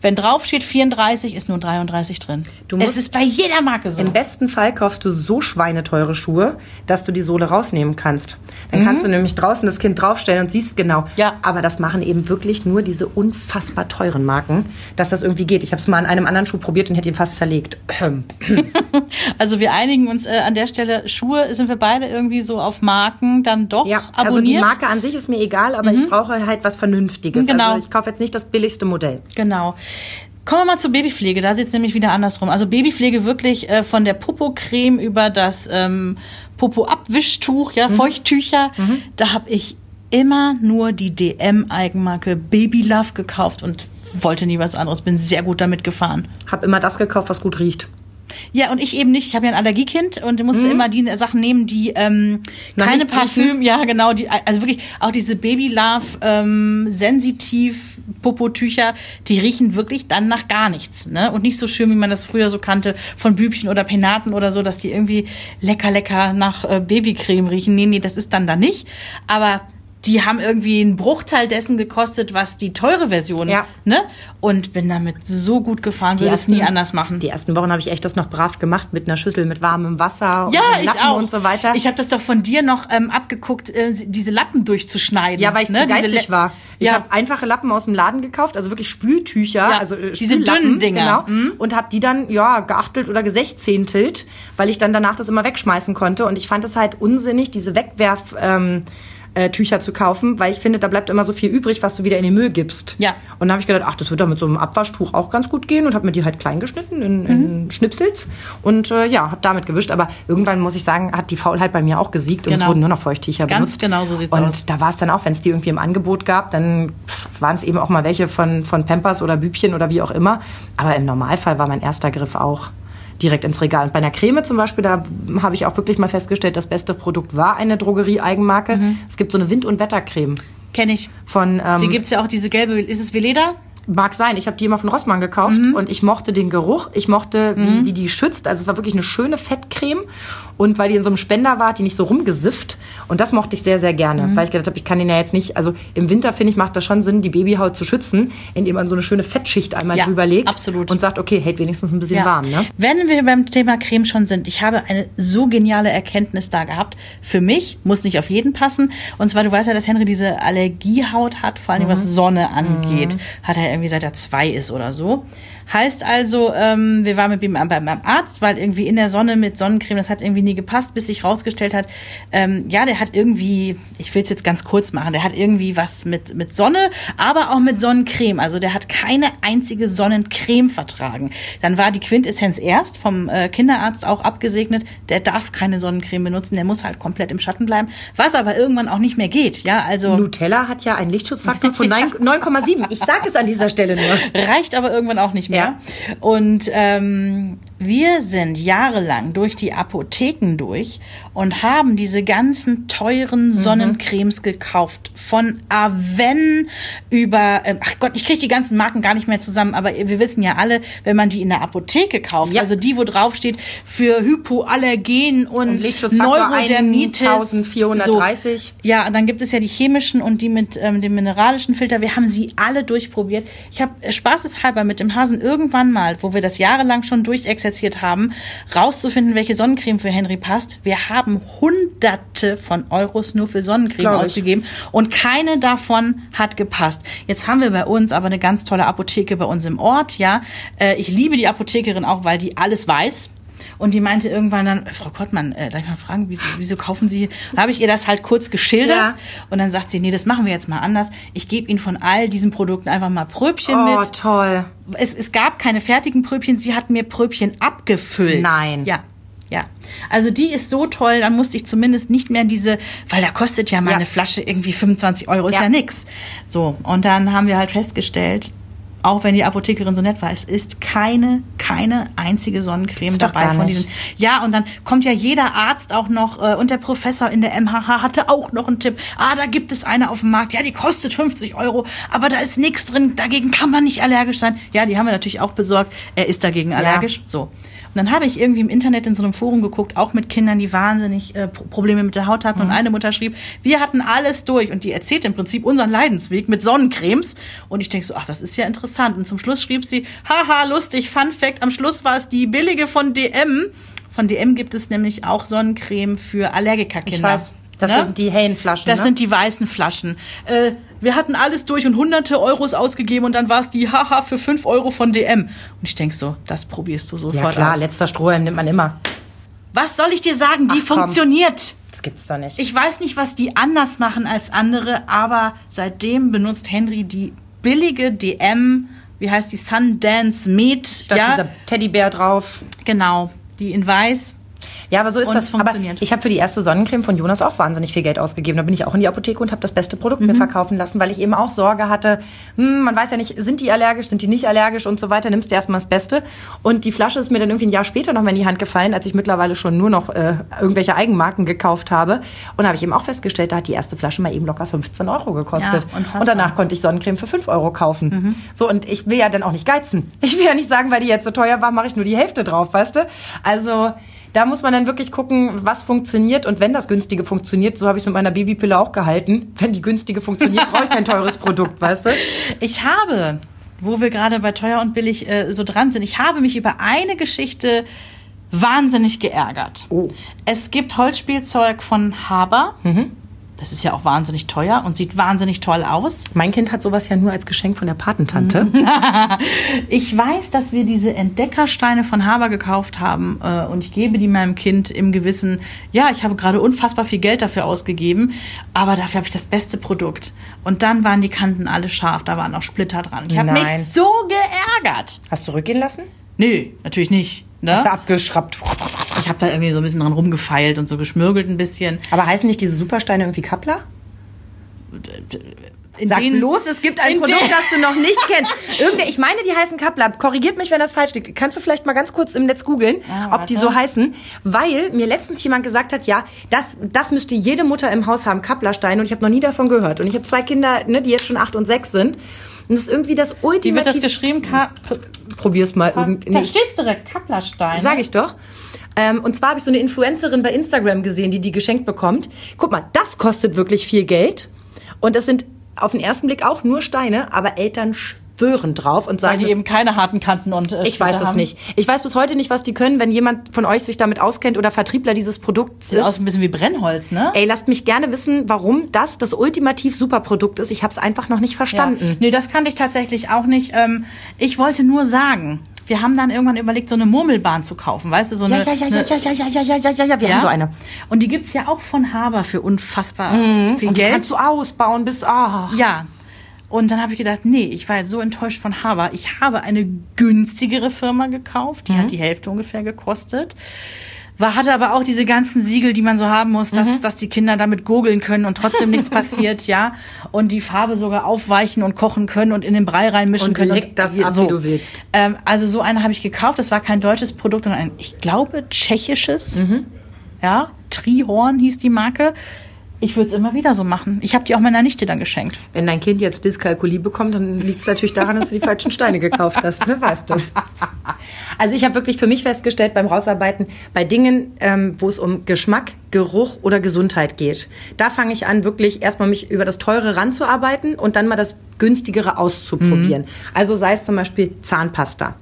wenn drauf steht 34, ist nur 33 drin. Du musst- es ist bei jeder Marke so. Im besten Fall kaufst du so schweineteure Schuhe, dass du die Sohle rausnehmen kannst. Dann kannst du nämlich draußen das Kind draufstellen und siehst genau. Mhm. Ja. Aber das machen eben wirklich nur diese unfassbar teuren Marken, dass das irgendwie geht. Ich habe es mal an einem anderen Schuh probiert und hätte ihn fast zerlegt. Also wir einigen uns äh, an der Stelle, Schuhe sind wir beide irgendwie so auf Marken dann doch Ja, abonniert. also die Marke an sich ist mir egal, aber ich brauche halt was Vernünftiges. Genau. Also ich kaufe jetzt nicht das billigste Modell. Genau. Kommen wir mal zur Babypflege. Da sieht es nämlich wieder andersrum. Also Babypflege wirklich äh, von der Popo-Creme über das ähm, Popo-Abwischtuch, Mhm. ja, Feuchttücher. Da habe ich immer nur die DM-Eigenmarke Baby Love gekauft und wollte nie was anderes. Bin sehr gut damit gefahren. Hab immer das gekauft, was gut riecht. Ja, und ich eben nicht. Ich habe ja ein Allergiekind und musste immer die Sachen nehmen, die ähm, keine. Parfüm, ja genau, die also wirklich auch diese Baby Love ähm, sensitiv Popotücher, die riechen wirklich dann nach gar nichts, ne? Und nicht so schön, wie man das früher so kannte von Bübchen oder Penaten oder so, dass die irgendwie lecker lecker nach äh, Babycreme riechen. Nee, nee, das ist dann da nicht, aber die haben irgendwie einen Bruchteil dessen gekostet, was die teure Version, Ja. ne? Und bin damit so gut gefahren, würde es nie anders machen. Die ersten Wochen habe ich echt das noch brav gemacht mit einer Schüssel mit warmem Wasser und Ja, einem ich Lappen auch. und so weiter. Ich habe das doch von dir noch ähm, abgeguckt, äh, diese Lappen durchzuschneiden. Ja, weil ich ne? zu geizig war. Ich ja, habe einfache Lappen aus dem Laden gekauft, also wirklich Spültücher, Ja, also äh, diese dünnen Dinger. genau, Mhm. und habe die dann ja geachtelt oder gesechzehntelt, weil ich dann danach das immer wegschmeißen konnte und ich fand es halt unsinnig, diese Wegwerf ähm, äh, Tücher zu kaufen, weil ich finde, da bleibt immer so viel übrig, was du wieder in den Müll gibst. Ja. Und dann habe ich gedacht, ach, das wird doch mit so einem Abwaschtuch auch ganz gut gehen und habe mir die halt klein geschnitten in, Mhm. in Schnipsels und äh, ja, habe damit gewischt. Aber irgendwann muss ich sagen, hat die Faulheit bei mir auch gesiegt und es Genau. wurden nur noch Feuchttücher Ganz benutzt. genau so sieht's und aus. da war es dann auch, wenn es die irgendwie im Angebot gab, dann waren es eben auch mal welche von, von Pampers oder Bübchen oder wie auch immer. Aber im Normalfall war mein erster Griff auch direkt ins Regal. Und bei einer Creme zum Beispiel, da habe ich auch wirklich mal festgestellt, das beste Produkt war eine Drogerie-Eigenmarke. Mhm. Es gibt so eine Wind- und Wettercreme Kenne ich. von... Ähm, Die gibt's ja auch, diese gelbe, ist es Veleda? Mag sein. Ich habe die immer von Rossmann gekauft Mhm. und ich mochte den Geruch. Ich mochte, wie die die schützt. Also es war wirklich eine schöne Fettcreme. Und weil die in so einem Spender war, hat die nicht so rumgesifft. Und das mochte ich sehr, sehr gerne. Mhm. Weil ich gedacht habe, ich kann den ja jetzt nicht... Also im Winter, finde ich, macht das schon Sinn, die Babyhaut zu schützen, indem man so eine schöne Fettschicht einmal Ja, drüber legt. absolut. Und sagt, okay, hält wenigstens ein bisschen warm. Ne? Wenn wir beim Thema Creme schon sind, ich habe eine so geniale Erkenntnis da gehabt. Für mich muss nicht auf jeden passen. Und zwar, du weißt ja, dass Henry diese Allergiehaut hat, vor allem Mhm. was Sonne angeht. Hat er irgendwie seit er zwei ist oder so. Heißt also, ähm, wir waren mit ihm beim, beim Arzt, weil irgendwie in der Sonne mit Sonnencreme, das hat irgendwie nie gepasst, bis sich rausgestellt hat, ähm, ja, der hat irgendwie, ich will es jetzt ganz kurz machen, der hat irgendwie was mit, mit Sonne, aber auch mit Sonnencreme. Also der hat keine einzige Sonnencreme vertragen. Dann war die Quintessenz erst vom äh, Kinderarzt auch abgesegnet, der darf keine Sonnencreme benutzen, der muss halt komplett im Schatten bleiben, was aber irgendwann auch nicht mehr geht. Ja, also Nutella hat ja einen Lichtschutzfaktor von 9 9,7. Ich sage es an dieser Stelle nur. reicht aber irgendwann auch nicht mehr. Ja. Und ähm, wir sind jahrelang durch die Apotheken durch und haben diese ganzen teuren Mhm. Sonnencremes gekauft. Von Aven über, ähm, ach Gott, ich kriege die ganzen Marken gar nicht mehr zusammen, aber wir wissen ja alle, wenn man die in der Apotheke kauft, Ja. also die, wo drauf steht, für Hypoallergen und, Und Lichtschutzfaktor Neurodermitis. 1430. So. Ja, und dann gibt es ja die chemischen und die mit ähm, dem mineralischen Filter. Wir haben sie alle durchprobiert. Ich habe äh, spaßeshalber mit dem Hasen irgendwann mal, wo wir das jahrelang schon durchexerziert haben, rauszufinden, welche Sonnencreme für Henry passt. Wir haben hunderte von Euros nur für Sonnencreme Glaub ich. ausgegeben und keine davon hat gepasst. Jetzt haben wir bei uns aber eine ganz tolle Apotheke bei uns im Ort, ja. Äh, ich liebe die Apothekerin auch, weil die alles weiß. Und die meinte irgendwann dann, Frau Kottmann, äh, darf ich mal fragen, wieso, wieso kaufen Sie? Da habe ich ihr das halt kurz geschildert. Ja. Und dann sagt sie, nee, das machen wir jetzt mal anders. Ich gebe Ihnen von all diesen Produkten einfach mal Pröbchen Oh, mit. toll. Es, es gab keine fertigen Pröbchen, sie hat mir Pröbchen abgefüllt. Nein. Ja. Ja, also die ist so toll, dann musste ich zumindest nicht mehr diese, weil da kostet ja mal Ja. eine Flasche irgendwie 25 Euro, ist ja, Ja. nix. So, und dann haben wir halt festgestellt, auch wenn die Apothekerin so nett war, es ist keine, keine einzige Sonnencreme Ist dabei von diesen. Ja, und dann kommt ja jeder Arzt auch noch äh, und der Professor in der MHH hatte auch noch einen Tipp. Ah, da gibt es eine auf dem Markt. Ja, die kostet 50 Euro, aber da ist nichts drin. Dagegen kann man nicht allergisch sein. Ja, die haben wir natürlich auch besorgt. Er ist dagegen allergisch. So. Und dann habe ich irgendwie im Internet in so einem Forum geguckt, auch mit Kindern, die wahnsinnig äh, Pro- Probleme mit der Haut hatten. Mhm. Und eine Mutter schrieb, wir hatten alles durch. Und die erzählt im Prinzip unseren Leidensweg mit Sonnencremes. Und ich denke so, ach, das ist ja interessant. Und zum Schluss schrieb sie, haha, lustig, Fun Fact, am Schluss war es die billige von DM. Von DM gibt es nämlich auch Sonnencreme für Allergikerkinder. Ich weiß. Das Ne? sind die hellen Flaschen. Das ne? sind die weißen Flaschen. Äh, wir hatten alles durch und hunderte Euros ausgegeben und dann war es die Haha für 5 Euro von DM. Und ich denk so, das probierst du ja sofort klar, aus. letzter Strohhalm nimmt man immer. Was soll ich dir sagen? Die Ach, funktioniert. Das gibt's doch nicht. Ich weiß nicht, was die anders machen als andere, aber seitdem benutzt Henry die billige DM, wie heißt die Sundance Meat, da ist ja, dieser Teddybär drauf. genau, die in weiß. Ja, aber so ist Und das. funktioniert. Aber ich habe für die erste Sonnencreme von Jonas auch wahnsinnig viel Geld ausgegeben. Da bin ich auch in die Apotheke und habe das beste Produkt Mhm. mir verkaufen lassen, weil ich eben auch Sorge hatte, hm, man weiß ja nicht, sind die allergisch, sind die nicht allergisch und so weiter. Nimmst du erstmal das Beste. Und die Flasche ist mir dann irgendwie ein Jahr später noch mal in die Hand gefallen, als ich mittlerweile schon nur noch äh, irgendwelche Eigenmarken gekauft habe. Und da habe ich eben auch festgestellt, da hat die erste Flasche mal eben locker 15 Euro gekostet. Ja, und danach konnte ich Sonnencreme für 5 Euro kaufen. So, und ich will ja dann auch nicht geizen. Ich will ja nicht sagen, weil die jetzt so teuer war, mache ich nur die Hälfte drauf, weißt du? Also da muss man dann wirklich gucken, was funktioniert. Und wenn das günstige funktioniert, so habe ich es mit meiner Babypille auch gehalten. Wenn die günstige funktioniert, brauche ich kein teures Produkt, weißt du? Ich habe, wo wir gerade bei teuer und billig äh, so dran sind, ich habe mich über eine Geschichte wahnsinnig geärgert. Oh. Es gibt Holzspielzeug von Haber. Das ist ja auch wahnsinnig teuer und sieht wahnsinnig toll aus. Mein Kind hat sowas ja nur als Geschenk von der Patentante. Ich weiß, dass wir diese Entdeckersteine von Haber gekauft haben äh, und ich gebe die meinem Kind im Gewissen, ja, ich habe gerade unfassbar viel Geld dafür ausgegeben, aber dafür habe ich das beste Produkt. Und dann waren die Kanten alle scharf, da waren auch Splitter dran. Ich habe mich so geärgert. Hast du rückgehen lassen? Nö, natürlich nicht. Ne? Hast du abgeschraubt. Ich habe da irgendwie so ein bisschen dran rumgefeilt und so geschmürgelt ein bisschen. Aber heißen nicht diese Supersteine irgendwie Kappler? In Sag den- bloß, es gibt ein in Produkt, den- das du noch nicht kennst. Irgendwer, ich meine, die heißen Kappler. Korrigiert mich, wenn das falsch liegt. Kannst du vielleicht mal ganz kurz im Netz googeln, Ah, ob die so heißen? Weil mir letztens jemand gesagt hat, ja, das, das müsste jede Mutter im Haus haben, Kapplersteine. Und ich habe noch nie davon gehört. Und ich habe zwei Kinder, ne, die jetzt schon acht und sechs sind. Und das ist irgendwie das Wie wird das ultimative... geschrieben? Ka Probier's mal. Irgend, Da steht's direkt, Kapplerstein. Sag ich doch. Ähm, und zwar habe ich so eine Influencerin bei Instagram gesehen, die die geschenkt bekommt. Guck mal, das kostet wirklich viel Geld. Und das sind auf den ersten Blick auch nur Steine, aber Eltern schwören drauf und Weil sagen, die das- eben keine harten Kanten und äh, ich weiß es nicht. Ich weiß bis heute nicht, was die können. Wenn jemand von euch sich damit auskennt oder Vertriebler dieses Produkts Sieht aus ist, ein bisschen wie Brennholz, ne? ey, lasst mich gerne wissen, warum das das ultimativ super Produkt ist. Ich habe es einfach noch nicht verstanden. Ja. Nee, das kannte ich tatsächlich auch nicht. Ähm, ich wollte nur sagen, wir haben dann irgendwann überlegt, so eine Murmelbahn zu kaufen, weißt du, so eine, Ja, ja, ja, eine ja, ja, ja, ja, ja, ja, ja, ja, wir haben so eine. Und die gibt's ja auch von Haber für unfassbar viel Und die Geld. kannst du ausbauen bis, ah. Ja. Und dann habe ich gedacht, nee, ich war jetzt so enttäuscht von Haber. Ich habe eine günstigere Firma gekauft, die Mhm. hat die Hälfte ungefähr gekostet. War, hatte aber auch diese ganzen Siegel, die man so haben muss, dass, Mhm. dass die Kinder damit gurgeln können und trotzdem nichts passiert, ja. Und die Farbe sogar aufweichen und kochen können und in den Brei reinmischen Und können. leck das ab, wie du willst. Ähm, also so eine habe ich gekauft. Das war kein deutsches Produkt, sondern ein, ich glaube, tschechisches. Mhm. Ja, Trihorn hieß die Marke. Ich würde es immer wieder so machen. Ich habe die auch meiner Nichte dann geschenkt. Wenn dein Kind jetzt Dyskalkulie bekommt, dann liegt es natürlich daran, dass du die falschen Steine gekauft hast, ne, weißt du. Also ich habe wirklich für mich festgestellt beim Rausarbeiten, bei Dingen, ähm, wo es um Geschmack, Geruch oder Gesundheit geht, da fange ich an, wirklich erstmal mich über das Teure ranzuarbeiten und dann mal das günstigere auszuprobieren. Also sei es zum Beispiel Zahnpasta.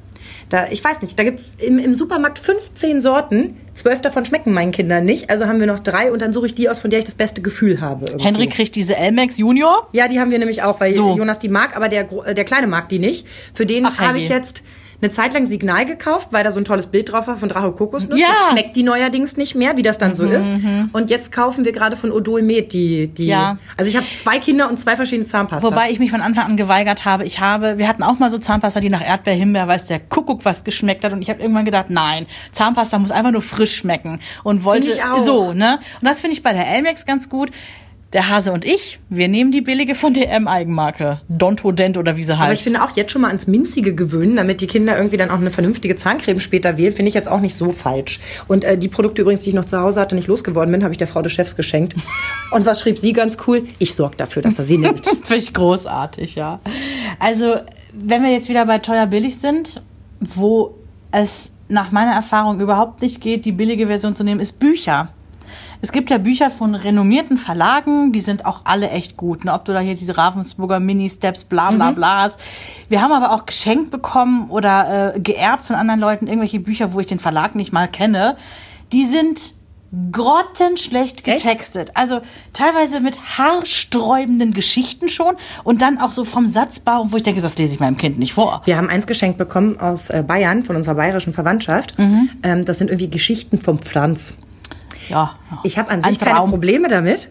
Da, ich weiß nicht, da gibt's im, im Supermarkt 15 Sorten, zwölf davon schmecken meinen Kindern nicht. Also haben wir noch drei und dann suche ich die aus, von der ich das beste Gefühl habe. irgendwie. Henry kriegt diese Elmex Junior. Ja, die haben wir nämlich auch, weil So. Jonas die mag, aber der, äh, der Kleine mag die nicht. Für den habe ich jetzt eine Zeit lang Signal gekauft, weil da so ein tolles Bild drauf war von Drache Kokosnuss. Ja. Mhm, Jetzt schmeckt die neuerdings nicht mehr, wie das dann so ist. Und jetzt kaufen wir gerade von Odol Med die, die. Ja. Also ich habe zwei Kinder und zwei verschiedene Zahnpastas. Wobei ich mich von Anfang an geweigert habe. Ich habe, wir hatten auch mal so Zahnpasta, die nach Erdbeer, Himbeer, weiß der Kuckuck was geschmeckt hat. Und ich habe irgendwann gedacht, nein, Zahnpasta muss einfach nur frisch schmecken. Und wollte Find ich auch. so, ne? Und das finde ich bei der Elmex ganz gut. Der Hase und ich, wir nehmen die billige von DM Eigenmarke. Dontodent oder wie sie heißt. aber ich finde auch jetzt schon mal ans Minzige gewöhnen, damit die Kinder irgendwie dann auch eine vernünftige Zahncreme später wählen, finde ich jetzt auch nicht so falsch. Und äh, die Produkte übrigens, die ich noch zu Hause hatte, nicht losgeworden bin, habe ich der Frau des Chefs geschenkt. Und was schrieb sie ganz cool? Ich sorge dafür, dass er sie nimmt. Finde ich großartig, ja. Also, wenn wir jetzt wieder bei teuer billig sind, wo es nach meiner Erfahrung überhaupt nicht geht, die billige Version zu nehmen, ist Bücher. Es gibt ja Bücher von renommierten Verlagen, die sind auch alle echt gut. Ne? Ob du da hier diese Ravensburger Mini-Steps, bla bla bla hast. Wir haben aber auch geschenkt bekommen oder äh, geerbt von anderen Leuten irgendwelche Bücher, wo ich den Verlag nicht mal kenne. Die sind grottenschlecht Echt? getextet. Also teilweise mit haarsträubenden Geschichten schon und dann auch so vom Satzbau, wo ich denke, das lese ich meinem Kind nicht vor. Wir haben eins geschenkt bekommen aus äh, Bayern, von unserer bayerischen Verwandtschaft. Ähm, das sind irgendwie Geschichten vom Pflanz. Ja. Ich habe an sich keine. Probleme damit.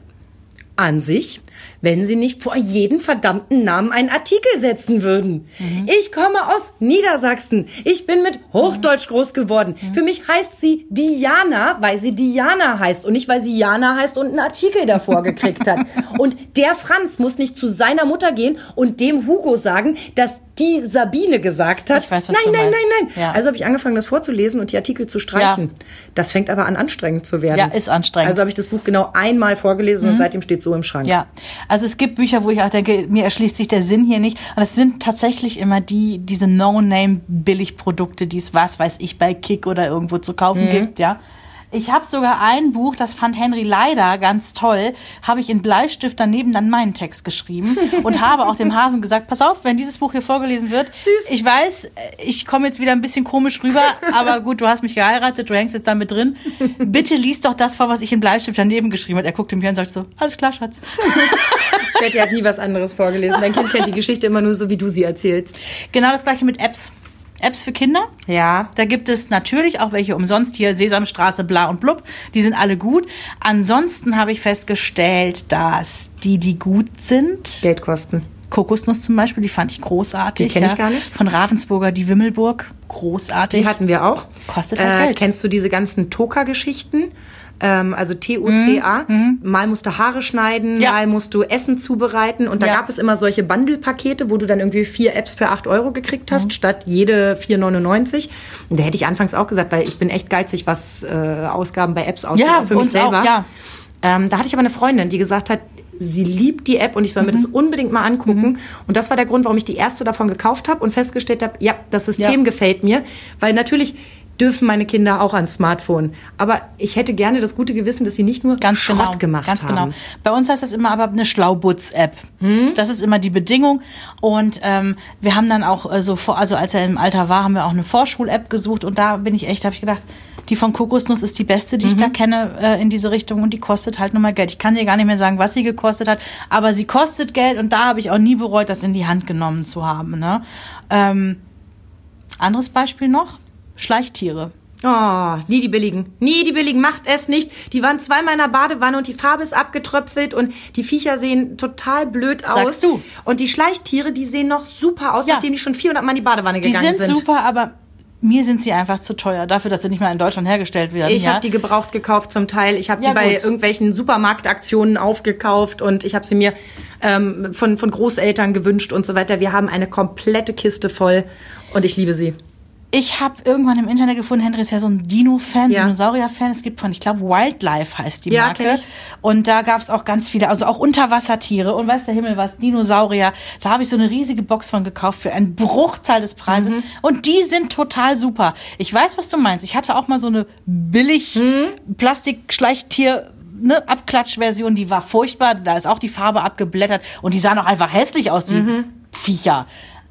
An sich, wenn sie nicht vor jeden verdammten Namen einen Artikel setzen würden. Ich komme aus Niedersachsen. Ich bin mit Hochdeutsch groß geworden. Für mich heißt sie Diana, weil sie Diana heißt und nicht, weil sie Jana heißt und einen Artikel davor gekriegt hat. Und der Franz muss nicht zu seiner Mutter gehen und dem Hugo sagen, dass die Sabine gesagt hat. Ich weiß, was nein, du nein, meinst. nein, nein. Ja. Also habe ich angefangen, das vorzulesen und die Artikel zu streichen. Das fängt aber an, anstrengend zu werden. Ja, ist anstrengend. Also habe ich das Buch genau einmal vorgelesen und seitdem steht so im Schrank. Ja, also es gibt Bücher, wo ich auch denke, mir erschließt sich der Sinn hier nicht. Und es sind tatsächlich immer die, diese No-Name-Billigprodukte, die es was weiß ich bei Kick oder irgendwo zu kaufen gibt, ja. Ich habe sogar ein Buch, das fand Henry leider ganz toll, habe ich in Bleistift daneben dann meinen Text geschrieben und habe auch dem Hasen gesagt, pass auf, wenn dieses Buch hier vorgelesen wird, Süß. ich weiß, ich komme jetzt wieder ein bisschen komisch rüber, aber gut, du hast mich geheiratet, du hängst jetzt damit drin. Bitte lies doch das vor, was ich in Bleistift daneben geschrieben habe. Er guckte mich an und sagt so, alles klar, Schatz. Ich er hat nie was anderes vorgelesen. Dein Kind kennt die Geschichte immer nur so, wie du sie erzählst. Genau das gleiche mit Apps. Apps für Kinder. Ja. Da gibt es natürlich auch welche umsonst hier, Sesamstraße, bla und blub. Die sind alle gut. Ansonsten habe ich festgestellt, dass die, die gut sind, Geld kosten. Kokosnuss zum Beispiel, die fand ich großartig. Die kenn ich gar nicht. Von Ravensburger, die Wimmelburg, großartig. Die hatten wir auch. Kostet halt Geld. Kennst du diese ganzen Toka-Geschichten? Ähm, also T-O-C-A. Mal musst du Haare schneiden, Mhm, Ja. mal musst du Essen zubereiten. Und da Ja. gab es immer solche Bundle-Pakete, wo du dann irgendwie vier Apps für 8 Euro gekriegt Mhm. hast, statt jede 4,99. Und da hätte ich anfangs auch gesagt, weil ich bin echt geizig, was äh, Ausgaben bei Apps ausgeht, Ja, für mich selber. auch, ja. Ähm, da hatte ich aber eine Freundin, die gesagt hat, sie liebt die App und ich soll mir Mhm. das unbedingt mal angucken. Und das war der Grund, warum ich die erste davon gekauft habe und festgestellt habe, ja, das System Ja. gefällt mir. Weil natürlich dürfen meine Kinder auch ans Smartphone. Aber ich hätte gerne das gute Gewissen, dass sie nicht nur Ganz Schrott genau, gemacht ganz haben. genau. Bei uns heißt das immer aber eine Schlaubutz-App. Hm? Das ist immer die Bedingung. Und ähm, wir haben dann auch äh, so vor, also als er im Alter war, haben wir auch eine Vorschul-App gesucht und da bin ich echt, habe ich gedacht, die von Kokosnuss ist die beste, die ich Mhm. da kenne äh, in diese Richtung und die kostet halt nun mal Geld. Ich kann dir gar nicht mehr sagen, was sie gekostet hat, aber sie kostet Geld und da habe ich auch nie bereut, das in die Hand genommen zu haben. Ne? Ähm, anderes Beispiel noch: Schleichtiere. Oh, nie die billigen. Nie die billigen. Macht es nicht. Die waren zweimal in der Badewanne und die Farbe ist abgetröpfelt und die Viecher sehen total blöd aus. Sagst du. Und die Schleichtiere, die sehen noch super aus, Ja. nachdem die schon 400 Mal in die Badewanne Die gegangen sind, super, aber mir sind sie einfach zu teuer dafür, dass sie nicht mal in Deutschland hergestellt werden. Ich ja? habe die gebraucht gekauft zum Teil. Ich habe Ja, die bei gut. irgendwelchen Supermarktaktionen aufgekauft und ich habe sie mir ähm, von, von Großeltern gewünscht und so weiter. Wir haben eine komplette Kiste voll und ich liebe sie. Ich habe irgendwann im Internet gefunden, Henry ist ja so ein Dino-Fan, Ja. Dinosaurier-Fan. Es gibt von, ich glaube, Wildlife heißt die Ja, Marke. ich. Und da gab es auch ganz viele, also auch Unterwassertiere und weiß der Himmel was, Dinosaurier. Da habe ich so eine riesige Box von gekauft für einen Bruchteil des Preises. Mhm. Und die sind total super. Ich weiß, was du meinst. Ich hatte auch mal so eine billig Mhm. Plastik-Schleichtier ne, Abklatschversion, die war furchtbar. Da ist auch die Farbe abgeblättert und die sahen auch einfach hässlich aus, die Mhm. Viecher.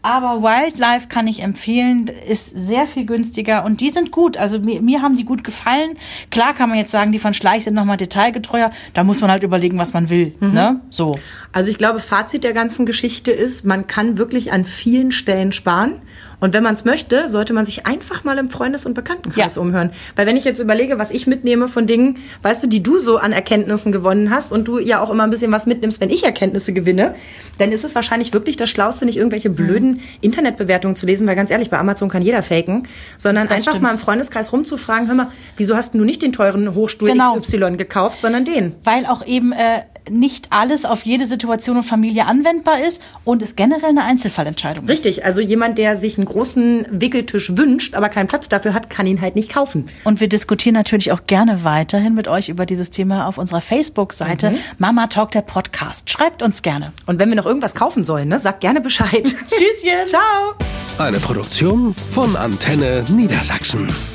Aber Wildlife kann ich empfehlen, ist sehr viel günstiger und die sind gut. Also mir, mir haben die gut gefallen. Klar kann man jetzt sagen, die von Schleich sind nochmal detailgetreuer. Da muss man halt überlegen, was man will. Mhm. Ne? So. Also ich glaube, Fazit der ganzen Geschichte ist, man kann wirklich an vielen Stellen sparen. Und wenn man es möchte, sollte man sich einfach mal im Freundes- und Bekanntenkreis Ja. umhören. Weil wenn ich jetzt überlege, was ich mitnehme von Dingen, weißt du, die du so an Erkenntnissen gewonnen hast und du ja auch immer ein bisschen was mitnimmst, wenn ich Erkenntnisse gewinne, dann ist es wahrscheinlich wirklich das Schlauste, nicht irgendwelche Mhm. blöden Internetbewertungen zu lesen, weil ganz ehrlich, bei Amazon kann jeder faken, sondern Das einfach stimmt. mal im Freundeskreis rumzufragen, hör mal, wieso hast du nicht den teuren Hochstuhl Genau. XY gekauft, sondern den? Weil auch eben äh, nicht alles auf jede Situation und Familie anwendbar ist und es generell eine Einzelfallentscheidung ist. Richtig, also jemand, der sich einen großen Wickeltisch wünscht, aber keinen Platz dafür hat, kann ihn halt nicht kaufen. Und wir diskutieren natürlich auch gerne weiterhin mit euch über dieses Thema auf unserer Facebook-Seite Mhm. Mama Talk der Podcast. Schreibt uns gerne. Und wenn wir noch irgendwas kaufen sollen, ne, sagt gerne Bescheid. Tschüsschen. Ciao. Eine Produktion von Antenne Niedersachsen.